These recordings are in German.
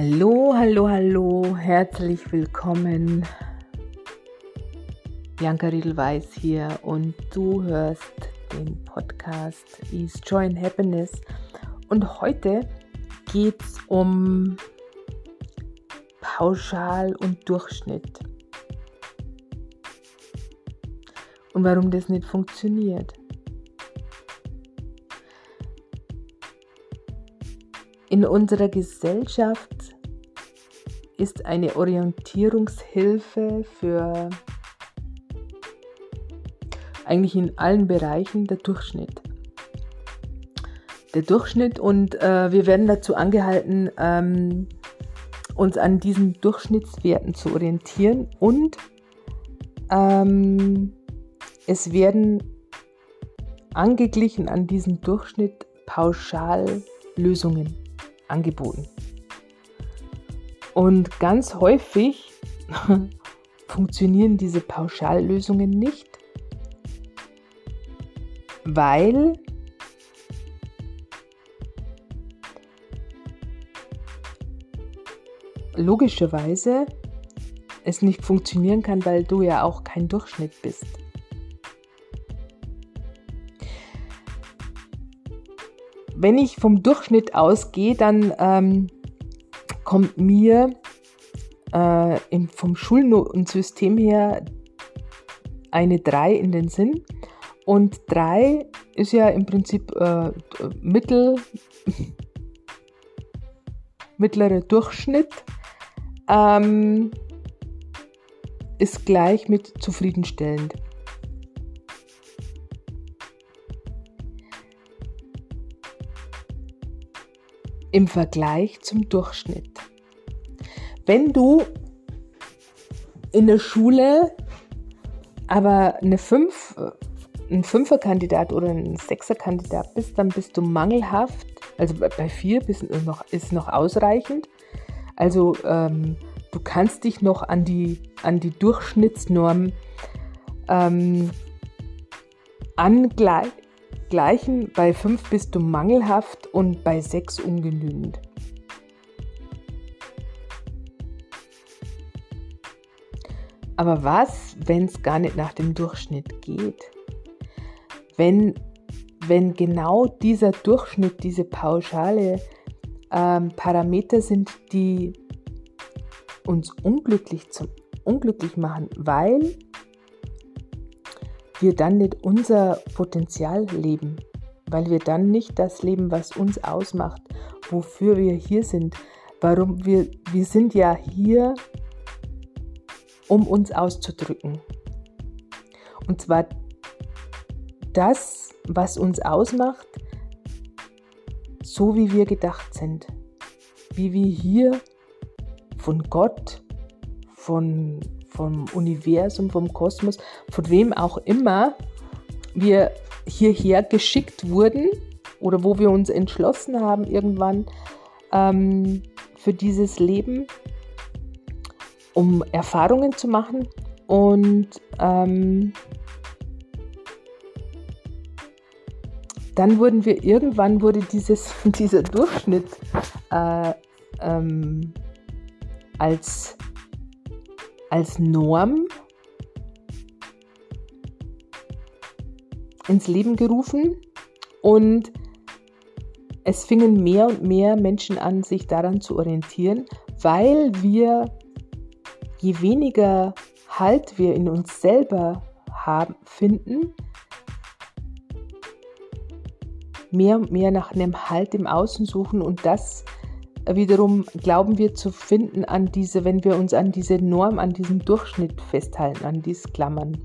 Hallo, hallo, hallo, herzlich willkommen. Bianca Riedelweiß hier und du hörst den Podcast Ease Joy and Happiness. Und heute geht es um Pauschal und Durchschnitt. Und warum das nicht funktioniert. In unserer Gesellschaft ist eine Orientierungshilfe für eigentlich in allen Bereichen der Durchschnitt. Der Durchschnitt und äh, wir werden dazu angehalten, ähm, uns an diesen Durchschnittswerten zu orientieren und ähm, es werden angeglichen an diesen Durchschnitt Pauschallösungen angeboten. Und ganz häufig funktionieren diese Pauschallösungen nicht, weil logischerweise es nicht funktionieren kann, weil du ja auch kein Durchschnitt bist. Wenn ich vom Durchschnitt ausgehe, dann ähm, kommt mir äh, im, vom Schulnotensystem her eine 3 in den Sinn. Und 3 ist ja im Prinzip äh, mittel, mittlerer Durchschnitt. Ähm, ist gleich mit zufriedenstellend. Im Vergleich zum Durchschnitt. Wenn du in der Schule aber eine 5, ein Fünferkandidat oder ein Sechserkandidat bist, dann bist du mangelhaft. Also bei 4 ist noch, ist noch ausreichend. Also ähm, du kannst dich noch an die, an die Durchschnittsnorm ähm, angleichen gleichen, bei 5 bist du mangelhaft und bei 6 ungenügend. Aber was, wenn es gar nicht nach dem Durchschnitt geht? Wenn, wenn genau dieser Durchschnitt, diese pauschale ähm, Parameter sind, die uns unglücklich, zum, unglücklich machen, weil wir dann nicht unser Potenzial leben, weil wir dann nicht das leben, was uns ausmacht, wofür wir hier sind. Warum wir, wir sind ja hier, um uns auszudrücken. Und zwar das, was uns ausmacht, so wie wir gedacht sind. Wie wir hier von Gott, von vom Universum, vom Kosmos, von wem auch immer wir hierher geschickt wurden oder wo wir uns entschlossen haben irgendwann ähm, für dieses Leben, um Erfahrungen zu machen und ähm, dann wurden wir irgendwann wurde dieses dieser Durchschnitt äh, ähm, als als Norm ins Leben gerufen. Und es fingen mehr und mehr Menschen an, sich daran zu orientieren, weil wir, je weniger Halt wir in uns selber haben, finden, mehr und mehr nach einem Halt im Außen suchen. Und das wiederum glauben wir zu finden an diese, wenn wir uns an diese Norm, an diesem Durchschnitt festhalten, an dieses Klammern.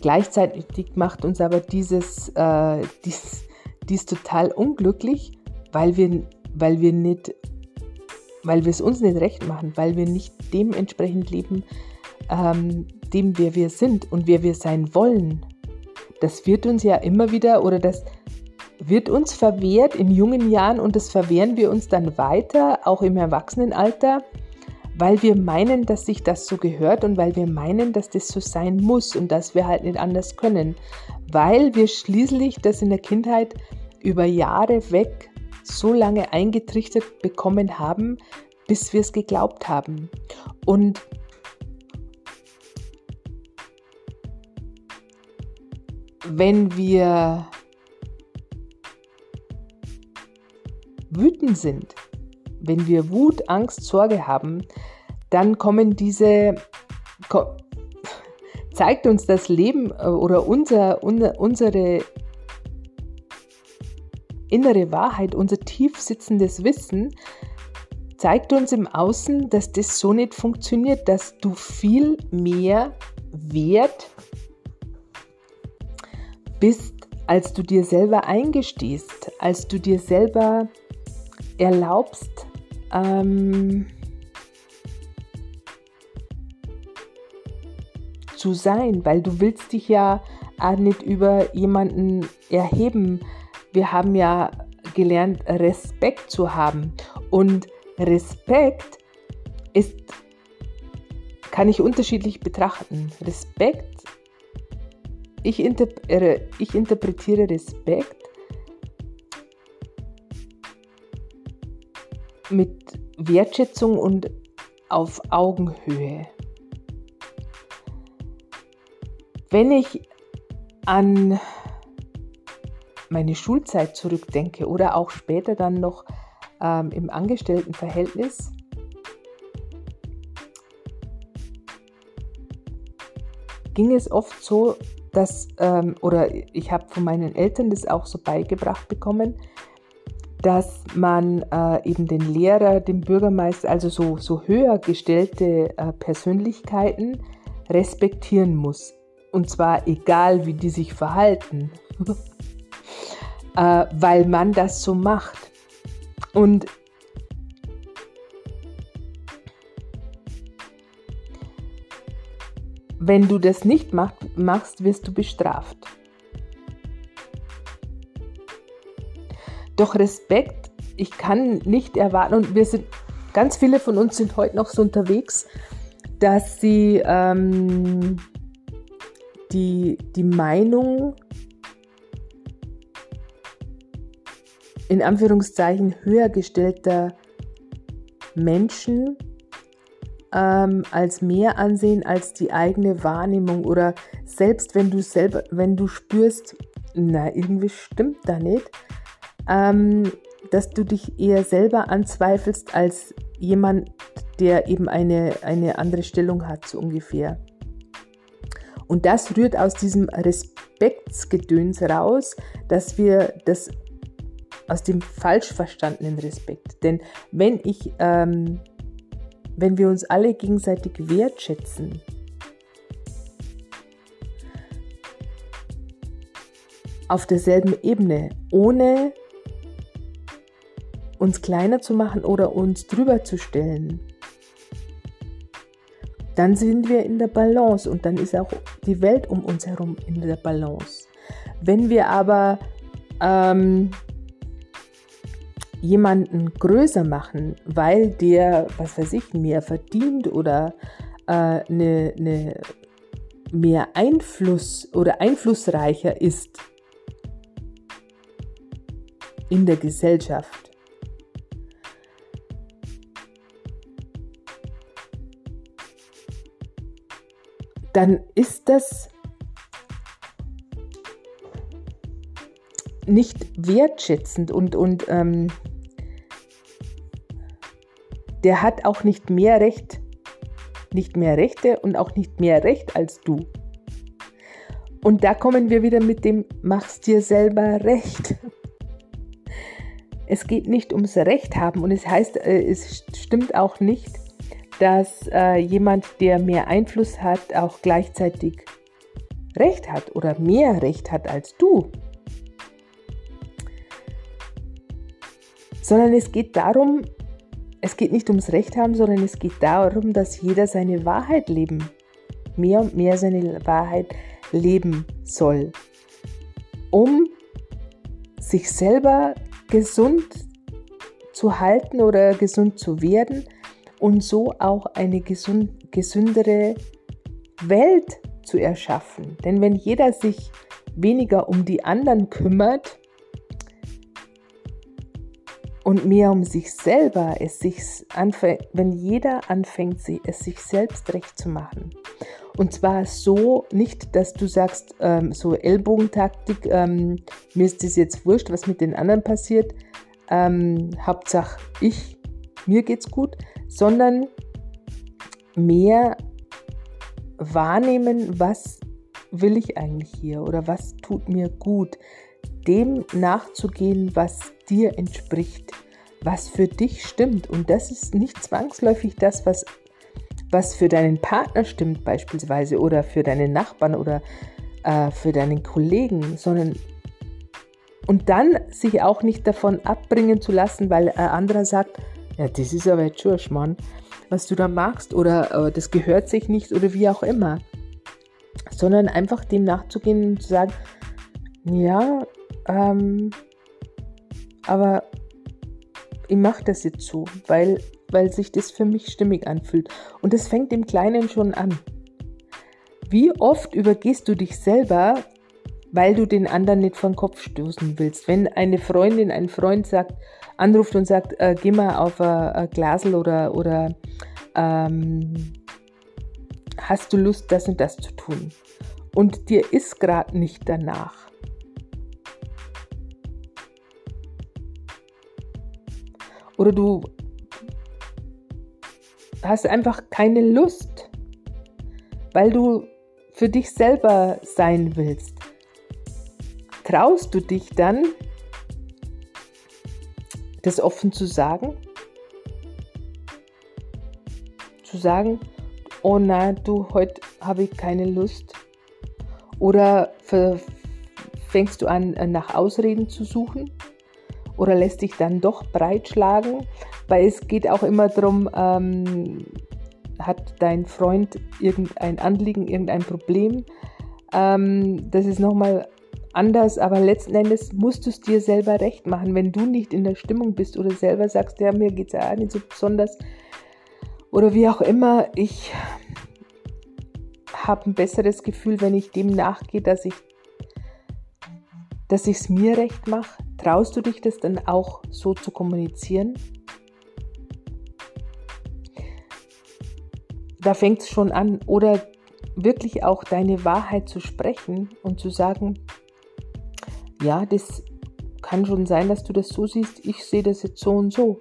Gleichzeitig macht uns aber dieses, äh, dies, dies total unglücklich, weil wir, weil wir nicht, weil wir es uns nicht recht machen, weil wir nicht dementsprechend leben, ähm, dem wer wir sind und wer wir sein wollen. Das wird uns ja immer wieder oder das wird uns verwehrt in jungen Jahren und das verwehren wir uns dann weiter, auch im Erwachsenenalter, weil wir meinen, dass sich das so gehört und weil wir meinen, dass das so sein muss und dass wir halt nicht anders können, weil wir schließlich das in der Kindheit über Jahre weg so lange eingetrichtert bekommen haben, bis wir es geglaubt haben. Und wenn wir wütend sind, wenn wir Wut, Angst, Sorge haben, dann kommen diese, zeigt uns das Leben äh, oder unser, unsere innere Wahrheit, unser tief sitzendes Wissen, zeigt uns im Außen, dass das so nicht funktioniert, dass du viel mehr wert bist, als du dir selber eingestehst, als du dir selber erlaubst, ähm, zu sein, weil du willst dich ja auch nicht über jemanden erheben. Wir haben ja gelernt, Respekt zu haben. Und Respekt ist, kann ich unterschiedlich betrachten. Respekt, ich, interp äh, ich interpretiere Respekt mit Wertschätzung und auf Augenhöhe. Wenn ich an meine Schulzeit zurückdenke oder auch später dann noch ähm, im Angestelltenverhältnis, ging es oft so, dass, ähm, oder ich habe von meinen Eltern das auch so beigebracht bekommen, dass man äh, eben den Lehrer, den Bürgermeister, also so, so höher gestellte äh, Persönlichkeiten respektieren muss. Und zwar egal, wie die sich verhalten, äh, weil man das so macht. Und wenn du das nicht macht, machst, wirst du bestraft. Doch Respekt, ich kann nicht erwarten, und wir sind, ganz viele von uns sind heute noch so unterwegs, dass sie ähm, die, die Meinung in Anführungszeichen höher gestellter Menschen ähm, als mehr ansehen als die eigene Wahrnehmung. Oder selbst wenn du selber, wenn du spürst, na, irgendwie stimmt da nicht, ähm, dass du dich eher selber anzweifelst als jemand, der eben eine, eine andere Stellung hat, so ungefähr. Und das rührt aus diesem Respektsgedöns raus, dass wir das aus dem falsch verstandenen Respekt. Denn wenn ich, ähm, wenn wir uns alle gegenseitig wertschätzen, auf derselben Ebene, ohne uns kleiner zu machen oder uns drüber zu stellen, dann sind wir in der Balance und dann ist auch die Welt um uns herum in der Balance. Wenn wir aber ähm, jemanden größer machen, weil der, was weiß ich, mehr verdient oder äh, eine, eine mehr Einfluss oder einflussreicher ist in der Gesellschaft, dann ist das nicht wertschätzend und, und ähm, der hat auch nicht mehr Recht, nicht mehr Rechte und auch nicht mehr Recht als du. Und da kommen wir wieder mit dem machst dir selber Recht. Es geht nicht ums Recht haben und es heißt, äh, es stimmt auch nicht, dass äh, jemand, der mehr Einfluss hat, auch gleichzeitig Recht hat oder mehr Recht hat als du. Sondern es geht darum, es geht nicht ums Recht haben, sondern es geht darum, dass jeder seine Wahrheit leben, mehr und mehr seine Wahrheit leben soll, um sich selber gesund zu halten oder gesund zu werden und so auch eine gesund, gesündere Welt zu erschaffen. Denn wenn jeder sich weniger um die anderen kümmert, und mehr um sich selber, es sich wenn jeder anfängt, es sich selbst recht zu machen. Und zwar so nicht, dass du sagst, ähm, so Ellbogentaktik, ähm, mir ist das jetzt wurscht, was mit den anderen passiert, ähm, Hauptsache ich, mir geht's gut, sondern mehr wahrnehmen, was will ich eigentlich hier oder was tut mir gut, dem nachzugehen, was dir entspricht, was für dich stimmt. Und das ist nicht zwangsläufig das, was, was für deinen Partner stimmt beispielsweise oder für deinen Nachbarn oder äh, für deinen Kollegen, sondern und dann sich auch nicht davon abbringen zu lassen, weil ein anderer sagt, ja, das ist aber jetzt schon Schmarrn, was du da magst oder äh, das gehört sich nicht oder wie auch immer. Sondern einfach dem nachzugehen und zu sagen, ja, ähm, aber ich mache das jetzt so, weil, weil sich das für mich stimmig anfühlt. Und das fängt im Kleinen schon an. Wie oft übergehst du dich selber, weil du den anderen nicht vor den Kopf stoßen willst? Wenn eine Freundin, ein Freund sagt, anruft und sagt, äh, geh mal auf ein, Glasel oder, oder ähm, hast du Lust, das und das zu tun? Und dir ist gerade nicht danach. Oder du hast einfach keine Lust, weil du für dich selber sein willst. Traust du dich dann, das offen zu sagen? Zu sagen, oh nein, du, heute habe ich keine Lust. Oder fängst du an, nach Ausreden zu suchen? Oder lässt dich dann doch breitschlagen? Weil es geht auch immer darum, ähm, hat dein Freund irgendein Anliegen, irgendein Problem? Ähm, das ist nochmal anders, aber letzten Endes musst du es dir selber recht machen. Wenn du nicht in der Stimmung bist oder selber sagst, ja, mir geht es ja nicht so besonders oder wie auch immer, ich habe ein besseres Gefühl, wenn ich dem nachgehe, dass ich dass ich es mir recht mache. Traust du dich das dann auch so zu kommunizieren? Da fängt es schon an. Oder wirklich auch deine Wahrheit zu sprechen und zu sagen, ja, das kann schon sein, dass du das so siehst, ich sehe das jetzt so und so.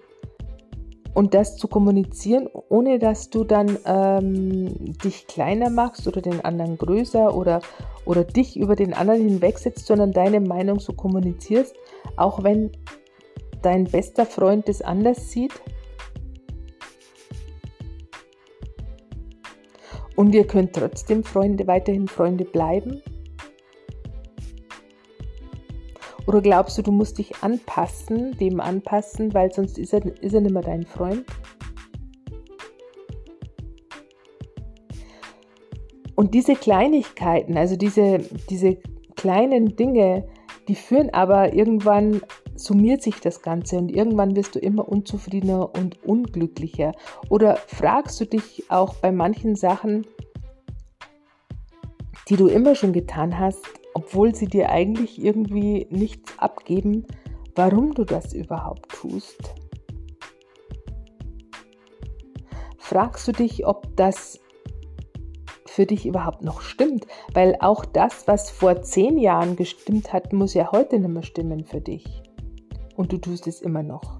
Und das zu kommunizieren, ohne dass du dann ähm, dich kleiner machst oder den anderen größer oder, oder dich über den anderen hinwegsetzt, sondern deine Meinung so kommunizierst, auch wenn dein bester Freund das anders sieht. Und ihr könnt trotzdem Freunde, weiterhin Freunde bleiben. Oder glaubst du, du musst dich anpassen, dem anpassen, weil sonst ist er, ist er nicht mehr dein Freund? Und diese Kleinigkeiten, also diese, diese kleinen Dinge, die führen aber irgendwann, summiert sich das Ganze und irgendwann wirst du immer unzufriedener und unglücklicher. Oder fragst du dich auch bei manchen Sachen, die du immer schon getan hast, obwohl sie dir eigentlich irgendwie nichts abgeben, warum du das überhaupt tust. Fragst du dich, ob das für dich überhaupt noch stimmt? Weil auch das, was vor zehn Jahren gestimmt hat, muss ja heute nicht mehr stimmen für dich. Und du tust es immer noch.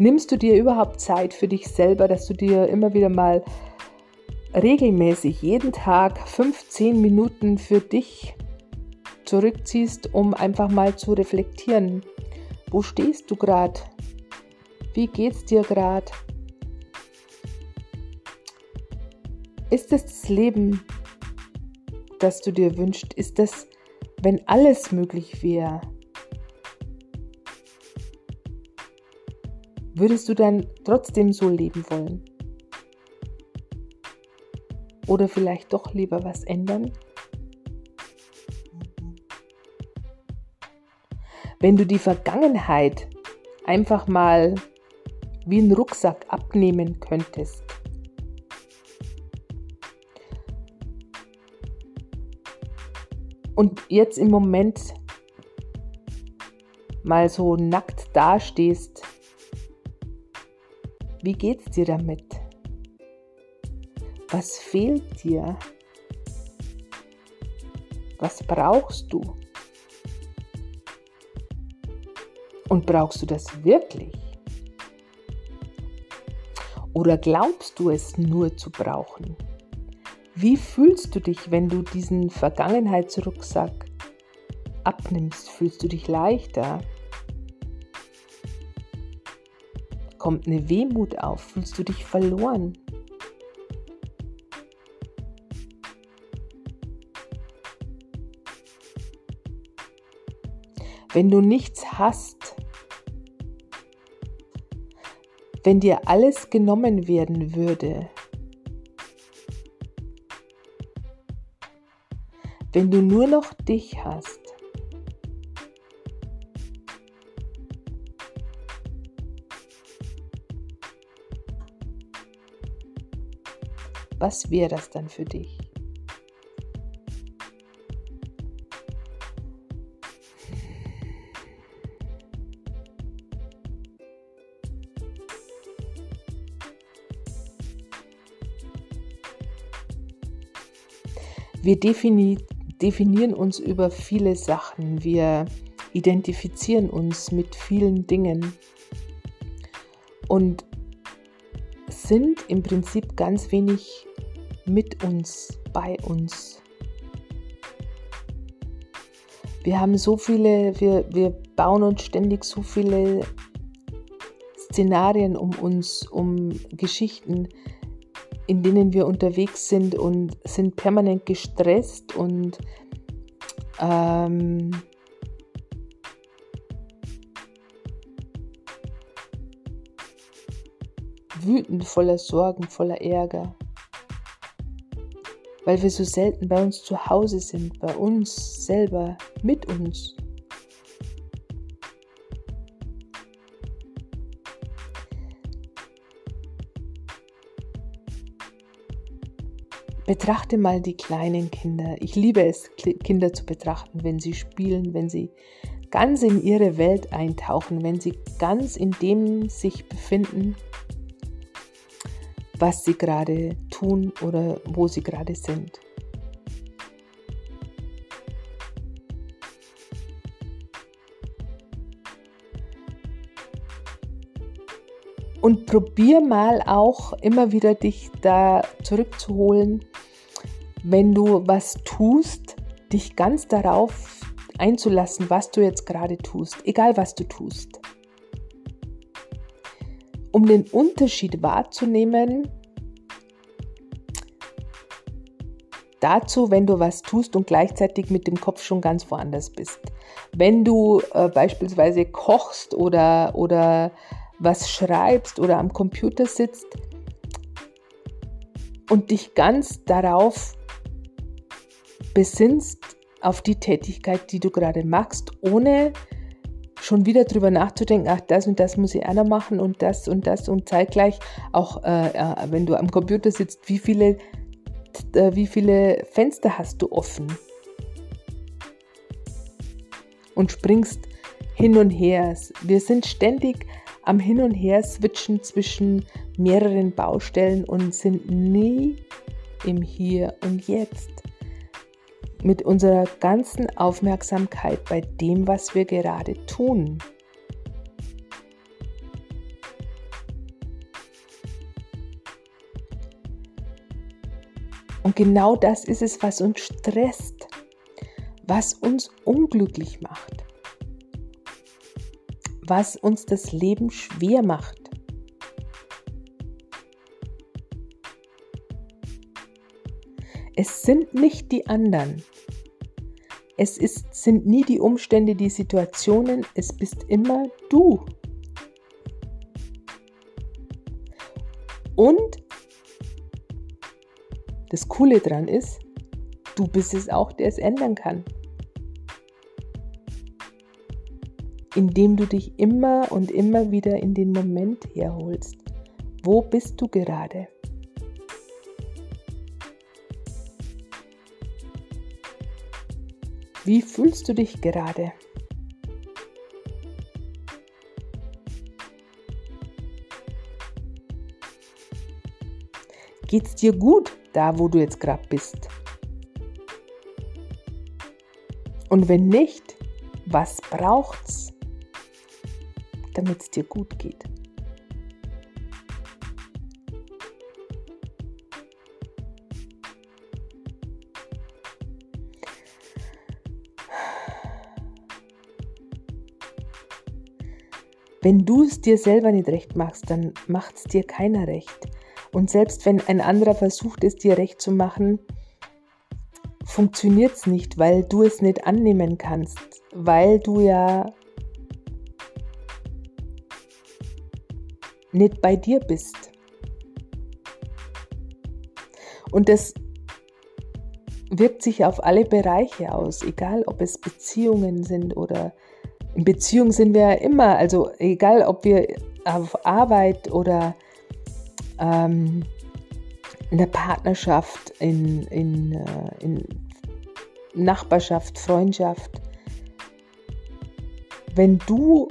Nimmst du dir überhaupt Zeit für dich selber, dass du dir immer wieder mal regelmäßig jeden Tag 15 Minuten für dich zurückziehst, um einfach mal zu reflektieren? Wo stehst du gerade? Wie geht's dir gerade? Ist es das Leben, das du dir wünschst? Ist das, wenn alles möglich wäre? Würdest du dann trotzdem so leben wollen? Oder vielleicht doch lieber was ändern? Wenn du die Vergangenheit einfach mal wie einen Rucksack abnehmen könntest, und jetzt im Moment mal so nackt dastehst, wie geht's dir damit? Was fehlt dir? Was brauchst du? Und brauchst du das wirklich? Oder glaubst du es nur zu brauchen? Wie fühlst du dich, wenn du diesen Vergangenheitsrucksack abnimmst? Fühlst du dich leichter? Kommt eine Wehmut auf? Fühlst du dich verloren? Wenn du nichts hast, wenn dir alles genommen werden würde, wenn du nur noch dich hast. Was wäre das dann für dich? Wir definieren definieren uns über viele Sachen, wir identifizieren uns mit vielen Dingen und sind im Prinzip ganz wenig mit uns, bei uns. Wir haben so viele, wir, wir bauen uns ständig so viele Szenarien um uns, um Geschichten, in denen wir unterwegs sind und sind permanent gestresst und ähm, wütend, voller Sorgen, voller Ärger, weil wir so selten bei uns zu Hause sind, bei uns selber, mit uns. Betrachte mal die kleinen Kinder. Ich liebe es, Kinder zu betrachten, wenn sie spielen, wenn sie ganz in ihre Welt eintauchen, wenn sie ganz in dem sich befinden, was sie gerade tun oder wo sie gerade sind. Und probier mal auch immer wieder dich da zurückzuholen, wenn du was tust, dich ganz darauf einzulassen, was du jetzt gerade tust, egal was du tust. Um den Unterschied wahrzunehmen, dazu, wenn du was tust und gleichzeitig mit dem Kopf schon ganz woanders bist. Wenn du äh, beispielsweise kochst oder, oder was schreibst oder am Computer sitzt und dich ganz darauf besinnst, auf die Tätigkeit, die du gerade machst, ohne schon wieder drüber nachzudenken, ach, das und das muss ich einer machen und das und das und zeitgleich auch, äh, äh, wenn du am Computer sitzt, wie viele, äh, wie viele Fenster hast du offen? Und springst hin und her. Wir sind ständig am Hin und Her switchen zwischen mehreren Baustellen und sind nie im Hier und Jetzt. Mit unserer ganzen Aufmerksamkeit bei dem, was wir gerade tun. Und genau das ist es, was uns stresst, was uns unglücklich macht was uns das Leben schwer macht. Es sind nicht die anderen. Es ist, sind nie die Umstände, die Situationen. Es bist immer du. Und das Coole dran ist, du bist es auch, der es ändern kann. indem du dich immer und immer wieder in den Moment herholst. Wo bist du gerade? Wie fühlst du dich gerade? Geht's dir gut da, wo du jetzt gerade bist? Und wenn nicht, was braucht's, damit es dir gut geht? Wenn du es dir selber nicht recht machst, dann macht es dir keiner recht. Und selbst wenn ein anderer versucht, es dir recht zu machen, funktioniert es nicht, weil du es nicht annehmen kannst, weil du ja nicht bei dir bist. Und das wirkt sich auf alle Bereiche aus, egal ob es Beziehungen sind oder in Beziehung sind wir ja immer, also egal ob wir auf Arbeit oder ähm, in der Partnerschaft, in, in, äh, in Nachbarschaft, Freundschaft. Wenn du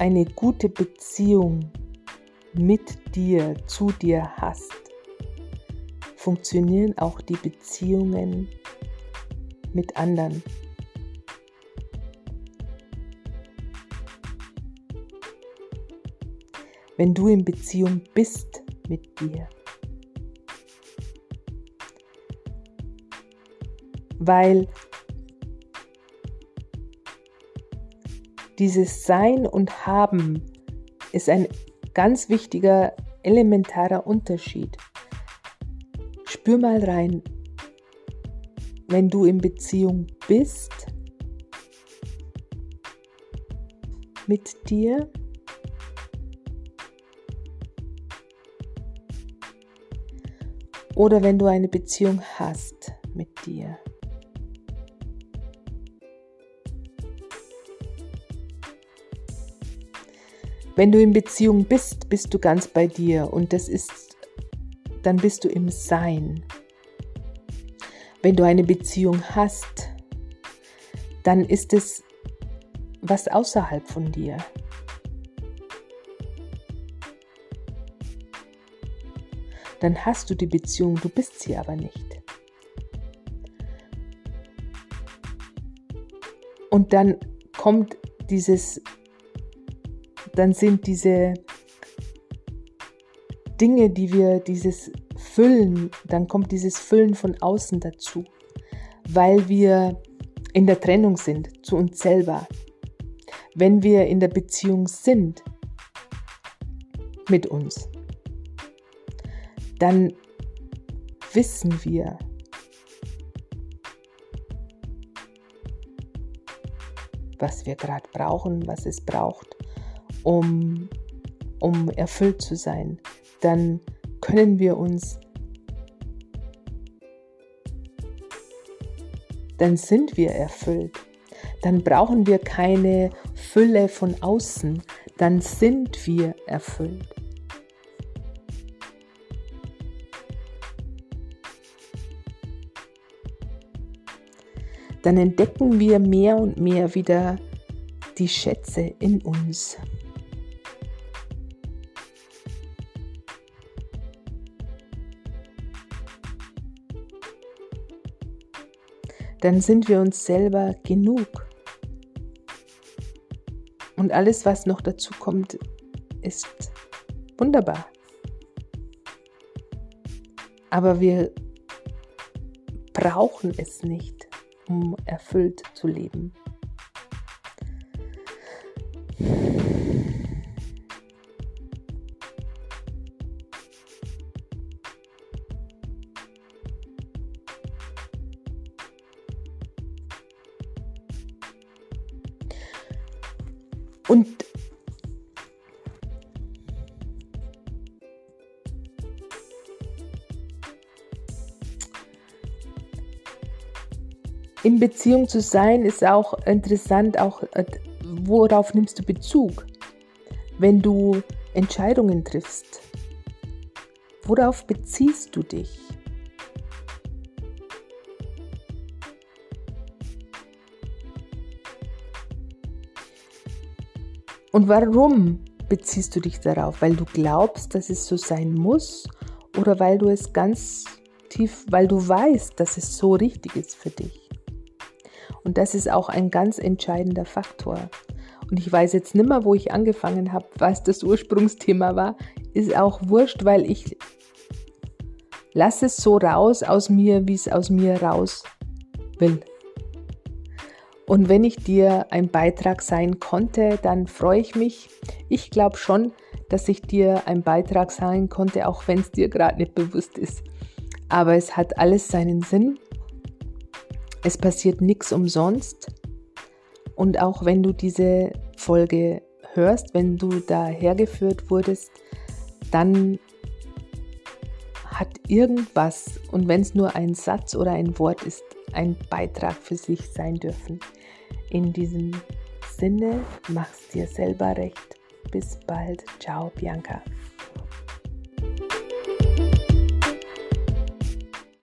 eine gute Beziehung mit dir, zu dir hast, funktionieren auch die Beziehungen mit anderen. Wenn du in Beziehung bist mit dir. Weil dieses Sein und Haben ist ein ganz wichtiger, elementarer Unterschied. Spür mal rein, wenn du in Beziehung bist mit dir, oder wenn du eine Beziehung hast mit dir. Wenn du in Beziehung bist, bist du ganz bei dir und das ist, dann bist du im Sein. Wenn du eine Beziehung hast, dann ist es was außerhalb von dir. Dann hast du die Beziehung, du bist sie aber nicht. Und dann kommt dieses, dann sind diese Dinge, die wir, dieses Füllen, dann kommt dieses Füllen von außen dazu, weil wir in der Trennung sind zu uns selber. Wenn wir in der Beziehung sind mit uns, dann wissen wir, was wir gerade brauchen, was es braucht, um, um erfüllt zu sein. Dann können wir uns, dann sind wir erfüllt. Dann brauchen wir keine Fülle von außen, dann sind wir erfüllt. Dann entdecken wir mehr und mehr wieder die Schätze in uns. Dann sind wir uns selber genug. Und alles, was noch dazu kommt, ist wunderbar. Aber wir brauchen es nicht um erfüllt zu leben. Und in Beziehung zu sein ist auch interessant, auch äh, worauf nimmst du Bezug, wenn du Entscheidungen triffst. Worauf beziehst du dich? Und warum beziehst du dich darauf? Weil du glaubst, dass es so sein muss oder weil du es ganz tief, weil du weißt, dass es so richtig ist für dich? Und das ist auch ein ganz entscheidender Faktor. Und ich weiß jetzt nicht mehr, wo ich angefangen habe, was das Ursprungsthema war. Ist auch wurscht, weil ich lasse es so raus aus mir, wie es aus mir raus will. Und wenn ich dir ein Beitrag sein konnte, dann freue ich mich. Ich glaube schon, dass ich dir ein Beitrag sein konnte, auch wenn es dir gerade nicht bewusst ist. Aber es hat alles seinen Sinn. Es passiert nichts umsonst. Und auch wenn du diese Folge hörst, wenn du da hergeführt wurdest, dann hat irgendwas, und wenn es nur ein Satz oder ein Wort ist, ein Beitrag für sich sein dürfen. In diesem Sinne, mach's dir selber recht. Bis bald. Ciao, Bianca.